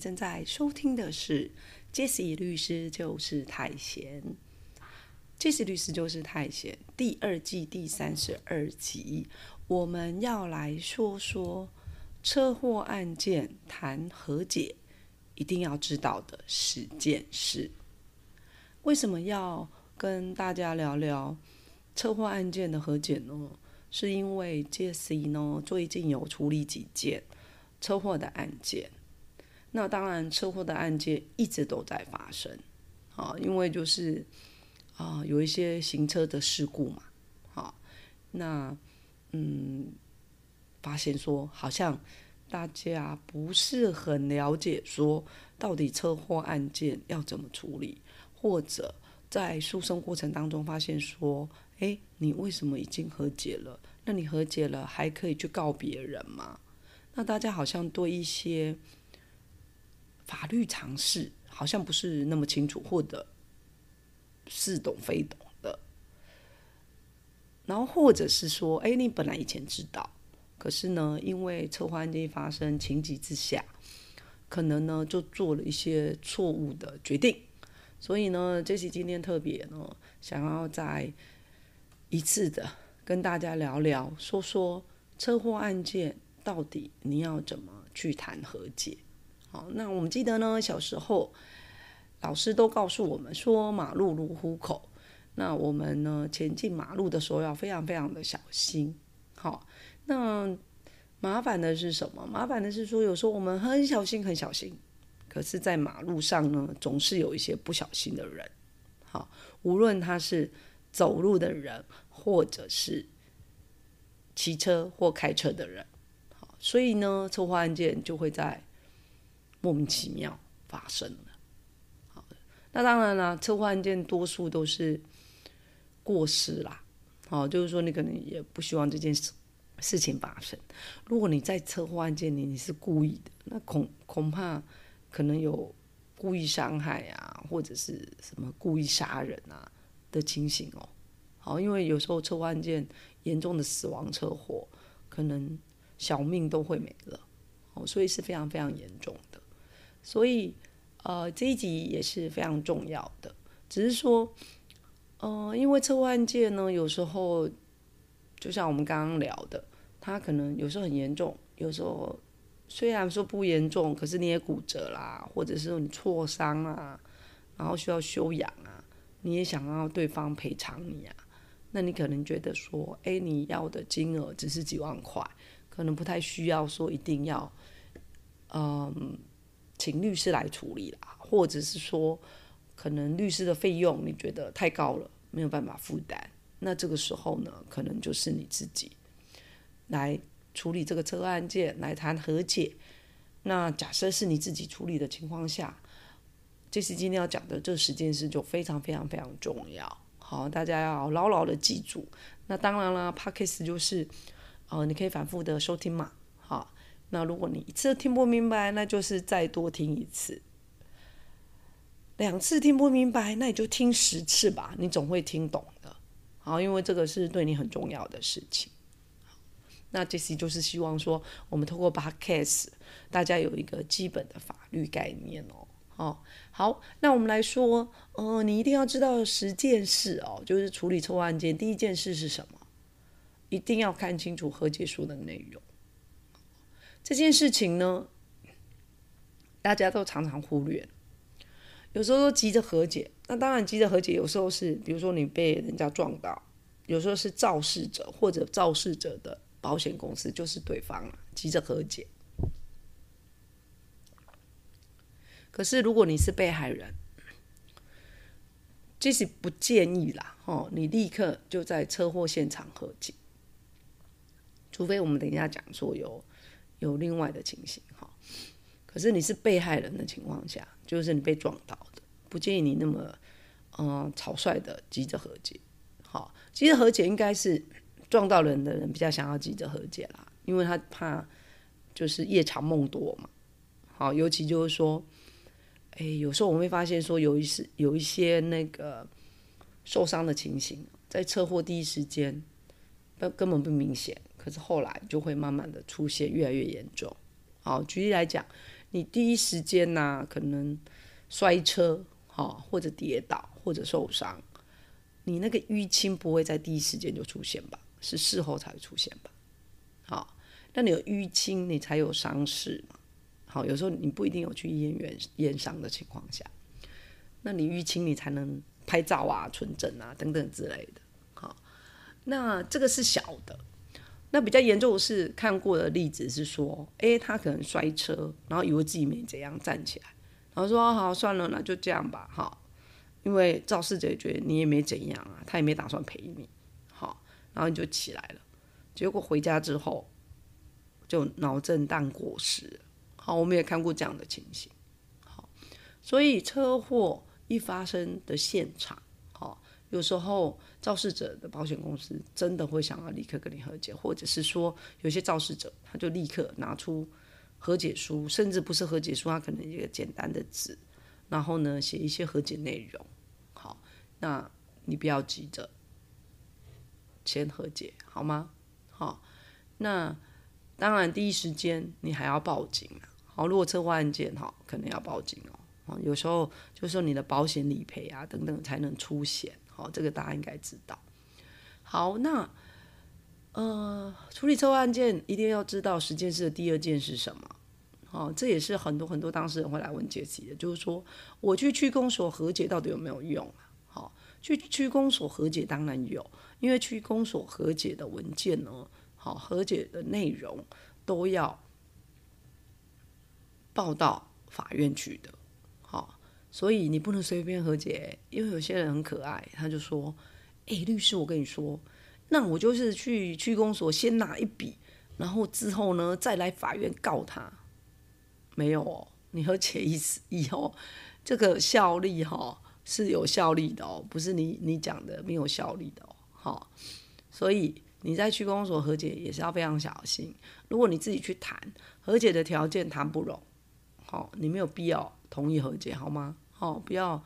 正在收听的是 Jesse 律师就是太闲。Jesse 律师就是太闲第二季第三十二集，我们要来说说车祸案件谈和解一定要知道的十件事。为什么要跟大家聊聊车祸案件的和解呢？是因为 Jesse 呢最近有处理几件。车祸的案件，那当然车祸的案件一直都在发生，啊，因为就是啊有一些行车的事故嘛，好，那嗯发现说好像大家不是很了解说到底车祸案件要怎么处理，或者在诉讼过程当中发现说，哎，你为什么已经和解了？那你和解了还可以去告别人吗？那大家好像对一些法律常识好像不是那么清楚，或者似懂非懂的。然后或者是说，哎，你本来以前知道，可是呢，因为车祸案件发生，情急之下，可能呢就做了一些错误的决定。所以呢，这期今天特别呢，想要再一次的跟大家聊聊，说说车祸案件。到底你要怎么去谈和解？好，那我们记得呢，小时候老师都告诉我们说，马路如虎口。那我们呢，前进马路的时候要非常非常的小心。好，那麻烦的是什么？麻烦的是说，有时候我们很小心很小心，可是，在马路上呢，总是有一些不小心的人。好，无论他是走路的人，或者是骑车或开车的人。好所以呢，车祸案件就会在莫名其妙发生了。好的，那当然了，车祸案件多数都是过失啦。好，就是说你可能也不希望这件事事情发生。如果你在车祸案件里你是故意的，那恐恐怕可能有故意伤害啊，或者是什么故意杀人啊的情形哦。好，因为有时候车祸案件严重的死亡车祸可能。小命都会没了，哦，所以是非常非常严重。所以，呃，这一集也是非常重要的。只是说，呃，因为车祸案件呢，有时候就像我们刚刚聊的，它可能有时候很严重，有时候虽然说不严重，可是你也骨折啦，或者是你挫伤啊，然后需要休养啊，你也想要对方赔偿你啊，那你可能觉得说，哎，你要的金额只是几万块。可能不太需要说一定要，嗯，请律师来处理啦，或者是说，可能律师的费用你觉得太高了，没有办法负担，那这个时候呢，可能就是你自己来处理这个车案件，来谈和解。那假设是你自己处理的情况下，这是今天要讲的这十件事就非常非常非常重要。好，大家要牢牢的记住。那当然了 p a c k e 就是。哦，你可以反复的收听嘛，好，那如果你一次听不明白，那就是再多听一次，两次听不明白，那你就听十次吧，你总会听懂的，好，因为这个是对你很重要的事情。那这些就是希望说，我们通过 Podcast，大家有一个基本的法律概念哦，哦，好，那我们来说，呃，你一定要知道十件事哦，就是处理错案件，第一件事是什么？一定要看清楚和解书的内容。这件事情呢，大家都常常忽略，有时候都急着和解。那当然，急着和解，有时候是比如说你被人家撞到，有时候是肇事者或者肇事者的保险公司就是对方了，急着和解。可是如果你是被害人，即使不建议啦，哦，你立刻就在车祸现场和解。除非我们等一下讲说有有另外的情形哈。可是你是被害人的情况下，就是你被撞到的，不建议你那么嗯草率的急着和解。好，急着和解应该是撞到人的人比较想要急着和解啦，因为他怕就是夜长梦多嘛。好，尤其就是说，哎，有时候我们会发现说，有一些有一些那个受伤的情形，在车祸第一时间根根本不明显，可是后来就会慢慢的出现，越来越严重。好，举例来讲，你第一时间呢，可能摔车，好，或者跌倒，或者受伤，你那个淤青不会在第一时间就出现吧？是事后才会出现吧？好，那你有淤青，你才有伤势嘛？好，有时候你不一定有去医院验验伤的情况下，那你淤青你才能拍照啊、存证啊等等之类的。好，那这个是小的。那比较严重的是看过的例子是说，诶，他可能摔车，然后以为自己没怎样站起来，然后说好算了，那就这样吧，好，因为肇事者觉得你也没怎样啊，他也没打算赔你，好，然后你就起来了，结果回家之后就脑震荡过世。好，我们也看过这样的情形。好，所以车祸一发生的现场，有时候肇事者的保险公司真的会想要立刻跟你和解，或者是说有些肇事者他就立刻拿出和解书，甚至不是和解书，他可能一个简单的纸，然后呢写一些和解内容。好，那你不要急着先和解，好吗？好，那当然第一时间你还要报警啊。好，如果车祸案件哈，可能要报警哦。有时候就是说你的保险理赔啊等等才能出险。哦，这个大家应该知道。好，那呃，处理车祸案件一定要知道十件事的第二件是什么。哦，这也是很多很多当事人会来问杰西的，就是说我去区公所和解到底有没有用啊？好，去区公所和解当然有，因为区公所和解的文件呢，好，和解的内容都要。报到法院去的，所以你不能随便和解，因为有些人很可爱，他就说：“哎，律师，我跟你说，那我就是去区公所先拿一笔，然后之后呢再来法院告他。”没有哦，你和解意思以后，这个效力哈是有效力的哦，不是你你讲的没有效力的哦，好，所以你在区公所和解也是要非常小心。如果你自己去谈和解的条件谈不拢。好，你没有必要同意和解，好吗？好，不要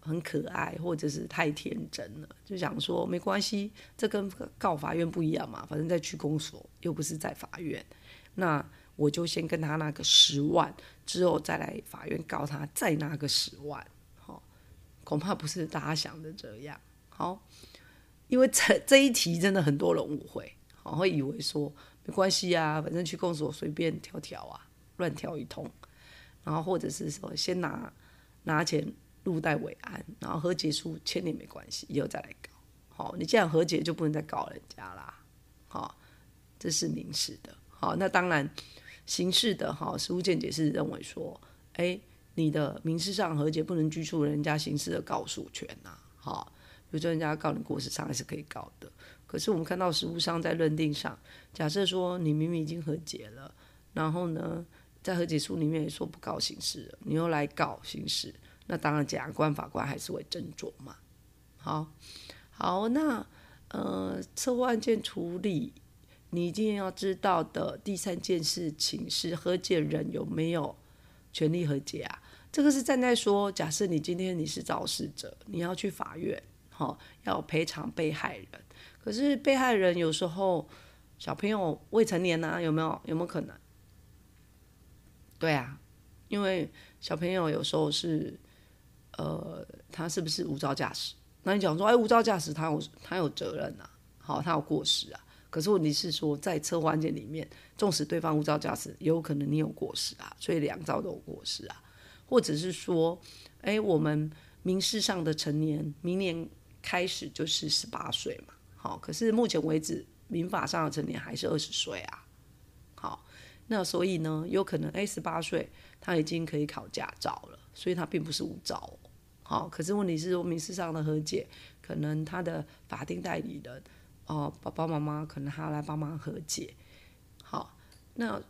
很可爱或者是太天真了，就想说没关系，这跟告法院不一样嘛，反正在区公所又不是在法院，那我就先跟他拿个十万，之后再来法院告他，再拿个十万，好，恐怕不是大家想的这样。好，因为这这一题真的很多人误会，好，会以为说没关系啊，反正去公所随便挑挑啊。乱跳一通，然后或者是说先拿拿钱入袋为安，然后和解书签也没关系，以后再来搞。好，你既然和解，就不能再搞人家啦。好，这是民事的。好，那当然刑事的哈，实务见解是认为说，哎，你的民事上和解不能拘束人家刑事的告诉权呐。好，比如说人家告你过失伤害是可以告的，可是我们看到实务上在认定上，假设说你明明已经和解了，然后呢？在和解书里面也说不告刑事，你又来告刑事，那当然检察官、法官还是会斟酌嘛。好，好，那呃，车祸案件处理，你一定要知道的第三件事情是和解人有没有权利和解啊？这个是站在说，假设你今天你是肇事者，你要去法院，好，要赔偿被害人，可是被害人有时候小朋友未成年呐，有没有？有没有可能？对啊，因为小朋友有时候是，呃，他是不是无照驾驶？那你讲说，哎，无照驾驶他有他有责任啊，好，他有过失啊。可是问题是说，在车祸案件里面，纵使对方无照驾驶，也有可能你有过失啊，所以两照都有过失啊。或者是说，哎，我们民事上的成年，明年开始就是十八岁嘛，好，可是目前为止，民法上的成年还是二十岁啊，那所以呢，有可能 A 十八岁他已经可以考驾照了，所以他并不是无照。好，可是问题是说民事上的和解，可能他的法定代理人哦，爸爸妈妈可能还要来帮忙和解。好，那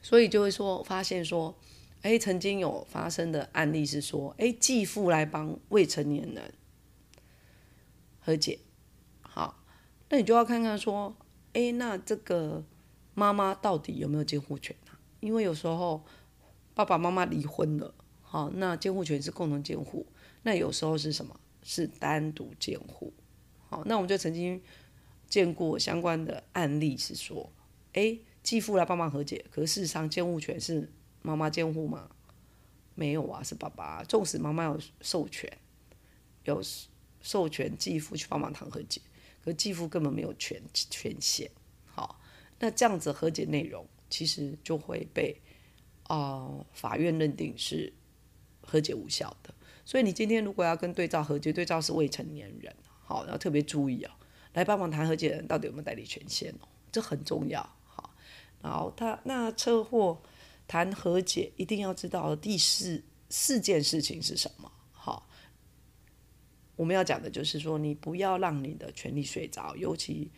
所以就会说，发现说，哎，曾经有发生的案例是说，哎，继父来帮未成年人和解，好，那你就要看看说，哎，那这个妈妈到底有没有监护权啊？因为有时候爸爸妈妈离婚了，好，那监护权是共同监护，那有时候是什么？是单独监护。好，那我们就曾经见过相关的案例，是说，哎。继父来帮忙和解，可是事实上监护权是妈妈监护吗？没有啊，是爸爸。纵使妈妈有授权，有授权继父去帮忙谈和解，可继父根本没有权权限。好，那这样子和解内容其实就会被啊法院认定是和解无效的。所以你今天如果要跟对照和解，对照是未成年人，好要特别注意哦。来帮忙谈和解的人到底有没有代理权限哦？这很重要。好，然后他那车祸谈和解，一定要知道第四四件事情是什么？我们要讲的就是说，你不要让你的权利睡着，尤其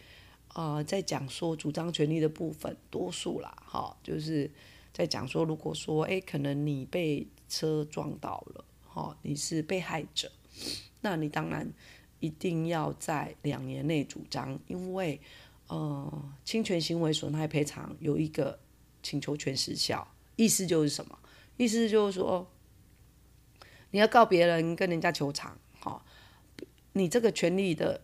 啊，在讲说主张权利的部分，多数啦，哈，就是在讲说，如果说，哎，可能你被车撞到了，哈，你是被害者，那你当然一定要在两年内主张，因为。呃，侵权行为损害赔偿有一个请求权时效，意思就是什么？意思就是说，你要告别人跟人家求偿，你这个权利的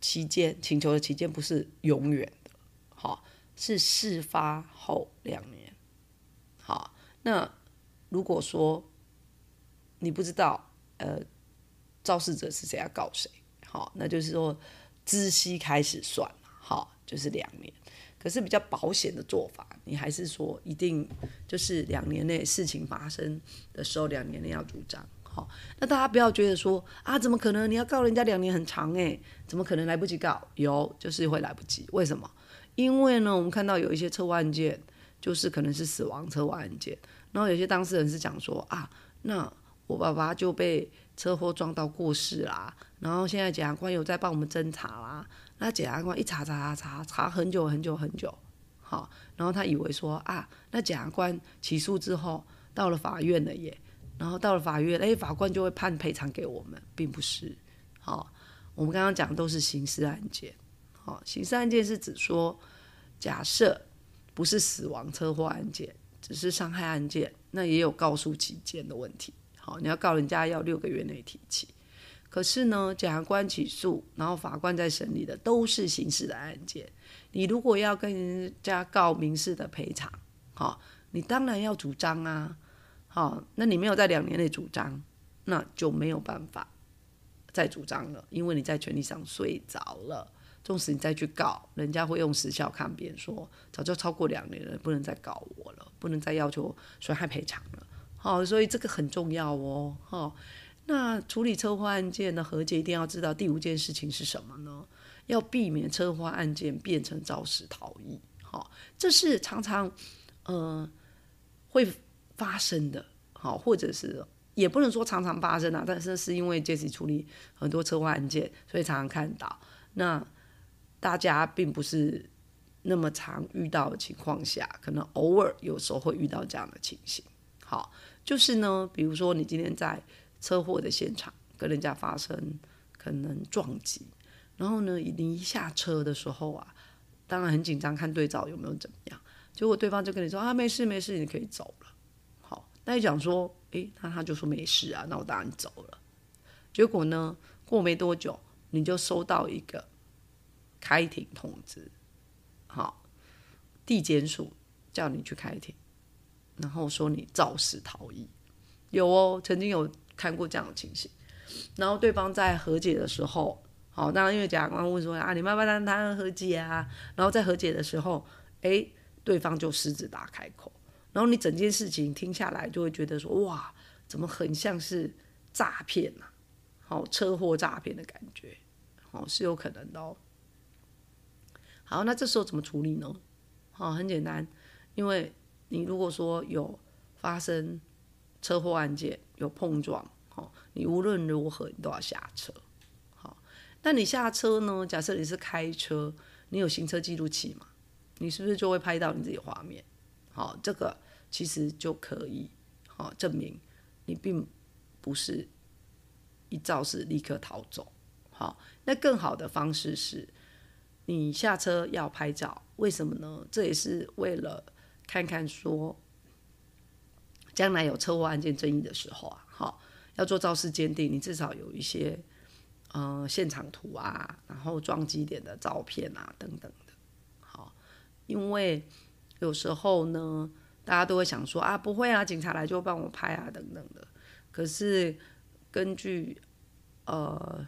期间，请求的期间不是永远的，好，是事发后两年，好，那如果说你不知道，呃，肇事者是谁要告谁，好，那就是说知悉开始算。好，就是两年，可是比较保险的做法，你还是说一定就是两年内事情发生的时候，两年内要主张。好，那大家不要觉得说啊，怎么可能？你要告人家两年很长诶，怎么可能来不及告？有，就是会来不及。为什么？因为呢，我们看到有一些车祸案件，就是可能是死亡车祸案件，然后有些当事人是讲说啊，那我爸爸就被车祸撞到过世啦，然后现在检察官有在帮我们侦查啦。那检察官一查查查查查很久很久很久，好，然后他以为说啊，那检察官起诉之后到了法院了耶，然后到了法院，哎，法官就会判赔偿给我们，并不是，好，我们刚刚讲的都是刑事案件，好，刑事案件是指说，假设不是死亡车祸案件，只是伤害案件，那也有告诉期间的问题，好，你要告人家要六个月内提起。可是呢，检察官起诉，然后法官在审理的都是刑事的案件。你如果要跟人家告民事的赔偿，好，你当然要主张啊，好，那你没有在两年内主张，那就没有办法再主张了，因为你在权利上睡着了。纵使你再去告，人家会用时效抗辩，说早就超过两年了，不能再告我了，不能再要求损害赔偿了。好，所以这个很重要哦，哈。那处理车祸案件的和解，一定要知道第五件事情是什么呢？要避免车祸案件变成肇事逃逸。好，这是常常呃会发生的。好，或者是也不能说常常发生啊，但是是因为这次处理很多车祸案件，所以常常看到。那大家并不是那么常遇到的情况下，可能偶尔有时候会遇到这样的情形。好，就是呢，比如说你今天在。车祸的现场跟人家发生可能撞击，然后呢，你一下车的时候啊，当然很紧张，看对照有没有怎么样。结果对方就跟你说啊，没事没事，你可以走了。好，那你讲说，诶，那他就说没事啊，那我当然走了。结果呢，过没多久，你就收到一个开庭通知，好，地检署叫你去开庭，然后说你肇事逃逸，有哦，曾经有。看过这样的情形，然后对方在和解的时候，好，当然因为检察官问说啊，你慢慢谈谈和解啊？然后在和解的时候，哎，对方就狮子大开口，然后你整件事情听下来就会觉得说，哇，怎么很像是诈骗呐？好，车祸诈骗的感觉，好是有可能的哦。好，那这时候怎么处理呢？好，很简单，因为你如果说有发生。车祸案件有碰撞，好，你无论如何你都要下车，好。那你下车呢？假设你是开车，你有行车记录器嘛？你是不是就会拍到你自己画面？好，这个其实就可以好证明你并不是一肇事立刻逃走。好，那更好的方式是，你下车要拍照，为什么呢？这也是为了看看说，将来有车祸案件争议的时候啊，好要做肇事鉴定，你至少有一些呃现场图啊，然后撞击点的照片啊等等的。好，因为有时候呢，大家都会想说啊，不会啊，警察来就帮我拍啊等等的。可是根据呃。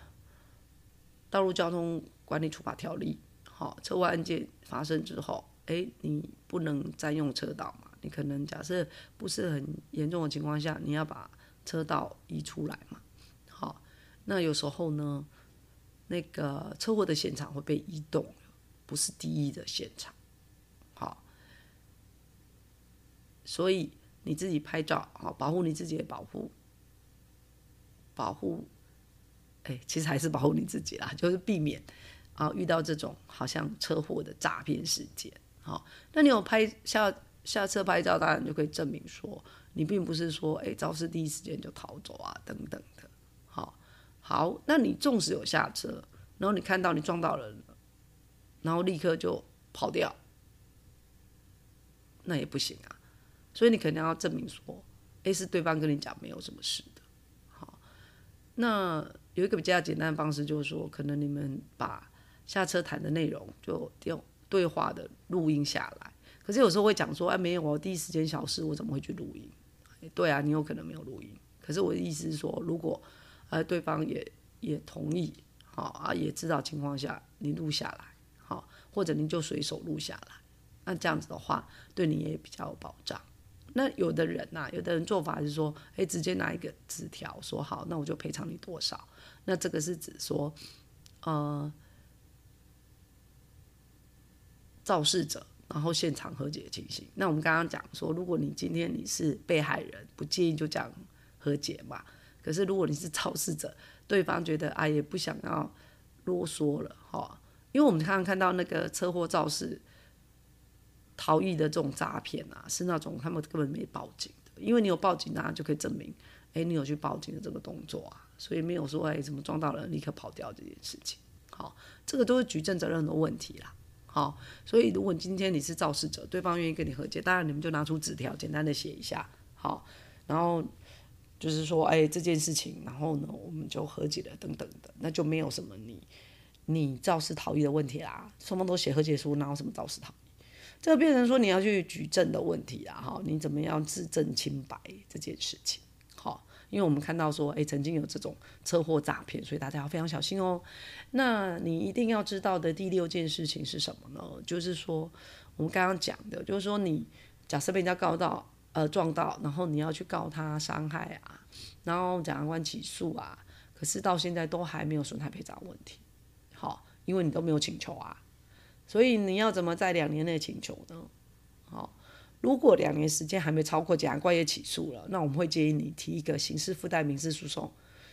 道路交通管理处罚条例，好，车祸案件发生之后，哎，你不能占用车道嘛？你可能假设不是很严重的情况下，你要把车道移出来嘛？好，那有时候呢，那个车祸的现场会被移动，不是第一的现场，好，所以你自己拍照，好，保护你自己的保护，保护。哎，其实还是保护你自己啦，就是避免啊遇到这种好像车祸的诈骗事件。好，那你有拍下下车拍照，当然就可以证明说你并不是说哎肇事第一时间就逃走啊等等的。好，好，那你纵使有下车，然后你看到你撞到人了，然后立刻就跑掉，那也不行啊。所以你肯定要证明说，哎是对方跟你讲没有什么事的。好，那。有一个比较简单的方式，就是说，可能你们把下车谈的内容就用对话的录音下来。可是有时候会讲说，哎，没有，我第一时间消失，我怎么会去录音？对啊，你有可能没有录音。可是我的意思是说，如果呃对方也也同意，好啊，也知道情况下你录下来，好，或者你就随手录下来，那这样子的话，对你也比较有保障。那有的人呐，有的人做法是说，哎，直接拿一个纸条说好，那我就赔偿你多少。那这个是指说，呃，肇事者然后现场和解的情形。那我们刚刚讲说，如果你今天你是被害人，不介意就讲和解嘛。可是如果你是肇事者，对方觉得啊也不想要啰嗦了哈，因为我们刚刚看到那个车祸肇事。逃逸的这种诈骗啊，是那种他们根本没报警的，因为你有报警啊，就可以证明，哎，你有去报警的这个动作啊，所以没有说哎怎么撞到了立刻跑掉这件事情。好，这个都是举证责任的问题啦。好，所以如果今天你是肇事者，对方愿意跟你和解，当然你们就拿出纸条，简单的写一下，好，然后就是说哎这件事情，然后呢我们就和解了等等的，那就没有什么你你肇事逃逸的问题啦，双方都写和解书，哪有什么肇事逃？这变成说你要去举证的问题啊，哈，你怎么样自证清白这件事情，好，因为我们看到说，哎，曾经有这种车祸诈骗，所以大家要非常小心哦。那你一定要知道的第六件事情是什么呢？就是说，我们刚刚讲的，就是说你假设被人家告到，呃，撞到，然后你要去告他伤害啊，然后检察官起诉啊，可是到现在都还没有损害赔偿问题，好，因为你都没有请求啊。所以你要怎么在两年内请求呢？好，如果两年时间还没超过，检察官也起诉了，那我们会建议你提一个刑事附带民事诉讼，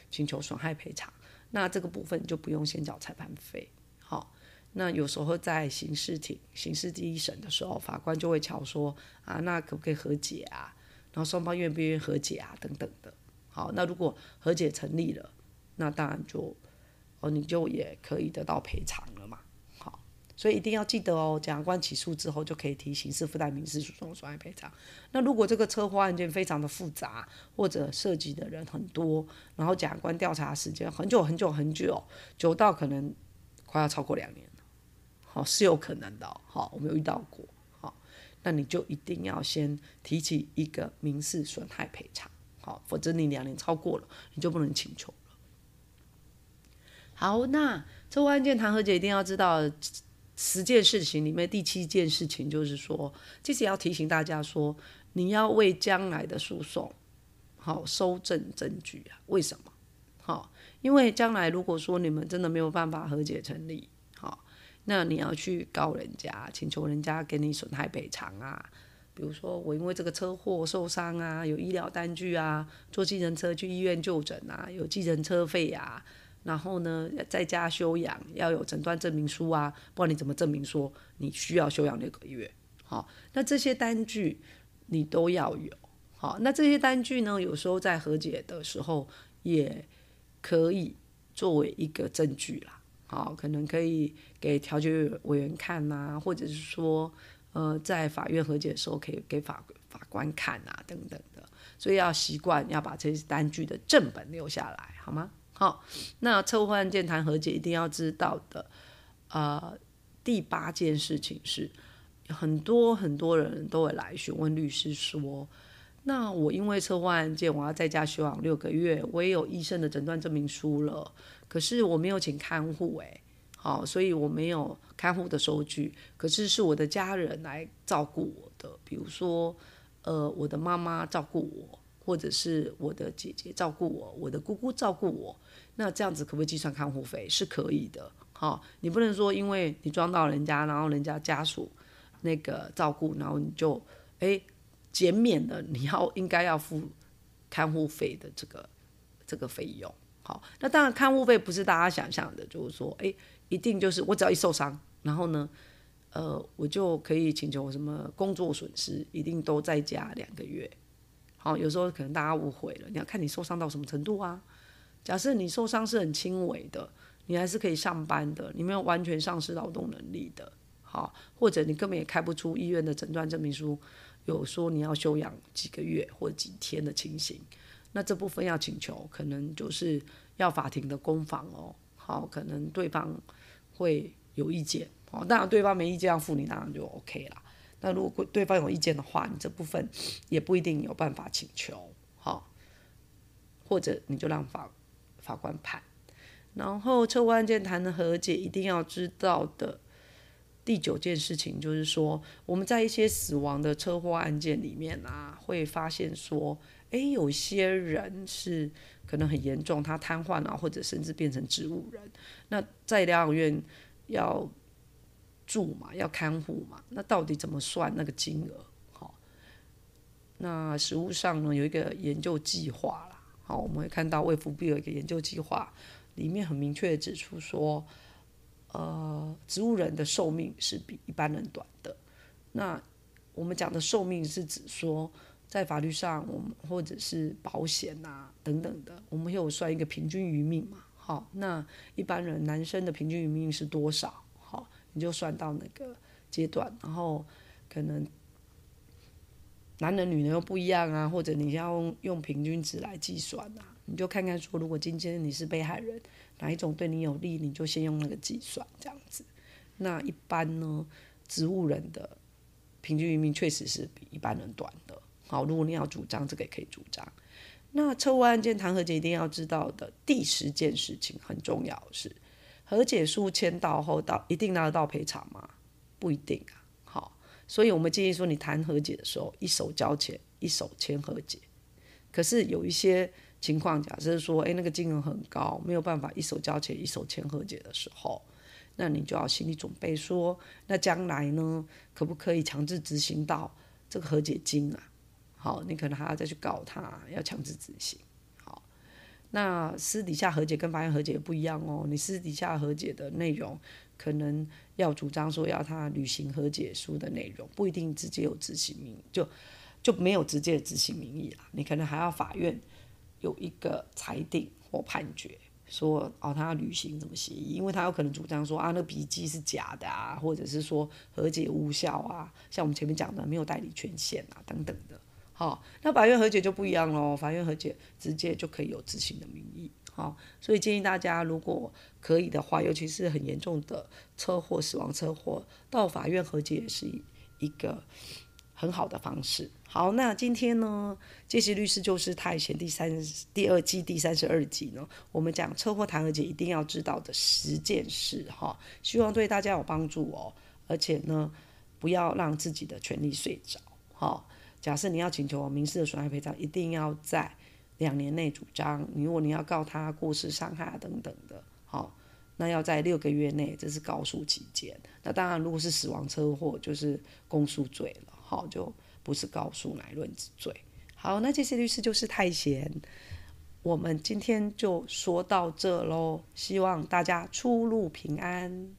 请求损害赔偿。那这个部分就不用先缴裁判费。好，那有时候在刑事庭、刑事第一审的时候，法官就会瞧说啊，那可不可以和解啊？然后双方愿不愿意和解啊？等等的。好，那如果和解成立了，那当然就哦，你就也可以得到赔偿。所以一定要记得哦，检察官起诉之后就可以提刑事附带民事诉讼损害赔偿。那如果这个车祸案件非常的复杂，或者涉及的人很多，然后检察官调查时间很久很久很久，久到可能快要超过两年了，好是有可能的，好我们有遇到过，好那你就一定要先提起一个民事损害赔偿，好，否则你两年超过了，你就不能请求了。好，那车祸案件谈和解一定要知道。十件事情里面，第七件事情就是说，其实要提醒大家说，你要为将来的诉讼好收证证据啊？为什么？好，因为将来如果说你们真的没有办法和解成立，好，那你要去告人家，请求人家给你损害赔偿啊。比如说我因为这个车祸受伤啊，有医疗单据啊，坐计程车去医院就诊啊，有计程车费啊，然后呢，在家休养要有诊断证明书啊，不然你怎么证明说你需要休养六个月？好，那这些单据你都要有。好，那这些单据呢，有时候在和解的时候也可以作为一个证据啦。好，可能可以给调解委员看呐，或者是说，呃，在法院和解的时候可以给法法官看啊，等等的。所以要习惯要把这些单据的正本留下来，好吗？好，那车祸案件谈和解一定要知道的，呃，第八件事情是，很多很多人都会来询问律师说，那我因为车祸案件我要在家休养六个月，我也有医生的诊断证明书了，可是我没有请看护，诶，好，所以我没有看护的收据，可是是我的家人来照顾我的，比如说，呃，我的妈妈照顾我。或者是我的姐姐照顾我，我的姑姑照顾我，那这样子可不可以计算看护费？是可以的，好，你不能说因为你装到人家，然后人家家属那个照顾，然后你就哎减免了你要应该要付看护费的这个这个费用。好，那当然看护费不是大家想象的，就是说哎一定就是我只要一受伤，然后呢呃我就可以请求什么工作损失，一定都在家两个月。好，有时候可能大家误会了，你要看你受伤到什么程度啊。假设你受伤是很轻微的，你还是可以上班的，你没有完全丧失劳动能力的。好，或者你根本也开不出医院的诊断证明书，有说你要休养几个月或几天的情形，那这部分要请求，可能就是要法庭的攻防哦。好，可能对方会有意见，哦，当然对方没意见要付你，当然就 OK 了。那如果对方有意见的话，你这部分也不一定有办法请求，好，或者你就让法法官判。然后车祸案件谈的和解，一定要知道的第九件事情就是说，我们在一些死亡的车祸案件里面啊，会发现说，哎，有些人是可能很严重，他瘫痪啊，或者甚至变成植物人，那在疗养院要。住嘛，要看护嘛，那到底怎么算那个金额？好，那实物上呢有一个研究计划啦。好，我们会看到卫福部有一个研究计划，里面很明确的指出说，呃，植物人的寿命是比一般人短的。那我们讲的寿命是指说，在法律上，我们或者是保险啊等等的，我们有算一个平均余命嘛？好，那一般人男生的平均余命是多少？你就算到那个阶段，然后可能男人女人又不一样啊，或者你要用平均值来计算啊，你就看看说，如果今天你是被害人，哪一种对你有利，你就先用那个计算这样子。那一般呢，植物人的平均余命确实是比一般人短的。好，如果你要主张这个也可以主张。那车祸案件谈和解一定要知道的第十件事情很重要是。和解书签到后，到一定拿得到赔偿吗？不一定啊。好，所以我们建议说，你谈和解的时候，一手交钱，一手签和解。可是有一些情况，假设说，诶，那个金额很高，没有办法一手交钱，一手签和解的时候，那你就要心理准备说，那将来呢，可不可以强制执行到这个和解金啊？好，你可能还要再去告他，要强制执行。那私底下和解跟法院和解不一样哦。你私底下和解的内容，可能要主张说要他履行和解书的内容，不一定直接有执行名，就就没有直接的执行名义啦。你可能还要法院有一个裁定或判决，说哦他要履行什么协议，因为他有可能主张说啊那笔记是假的啊，或者是说和解无效啊，像我们前面讲的没有代理权限啊等等的。好，那法院和解就不一样喽。法院和解直接就可以有执行的名义。好，所以建议大家如果可以的话，尤其是很严重的车祸、死亡车祸，到法院和解也是一个很好的方式。好，那今天呢，杰西律师就是太险第三第二季第三十二集呢，我们讲车祸谈和解一定要知道的十件事哈，希望对大家有帮助哦。而且呢，不要让自己的权利睡着。好。假设你要请求民事的损害赔偿，一定要在两年内主张。如果你要告他过失伤害等等的，好，那要在六个月内，这是告诉期间。那当然，如果是死亡车祸，就是公诉罪了，好，就不是告诉乃论之罪。好，那这些律师就是太闲。我们今天就说到这喽，希望大家出入平安。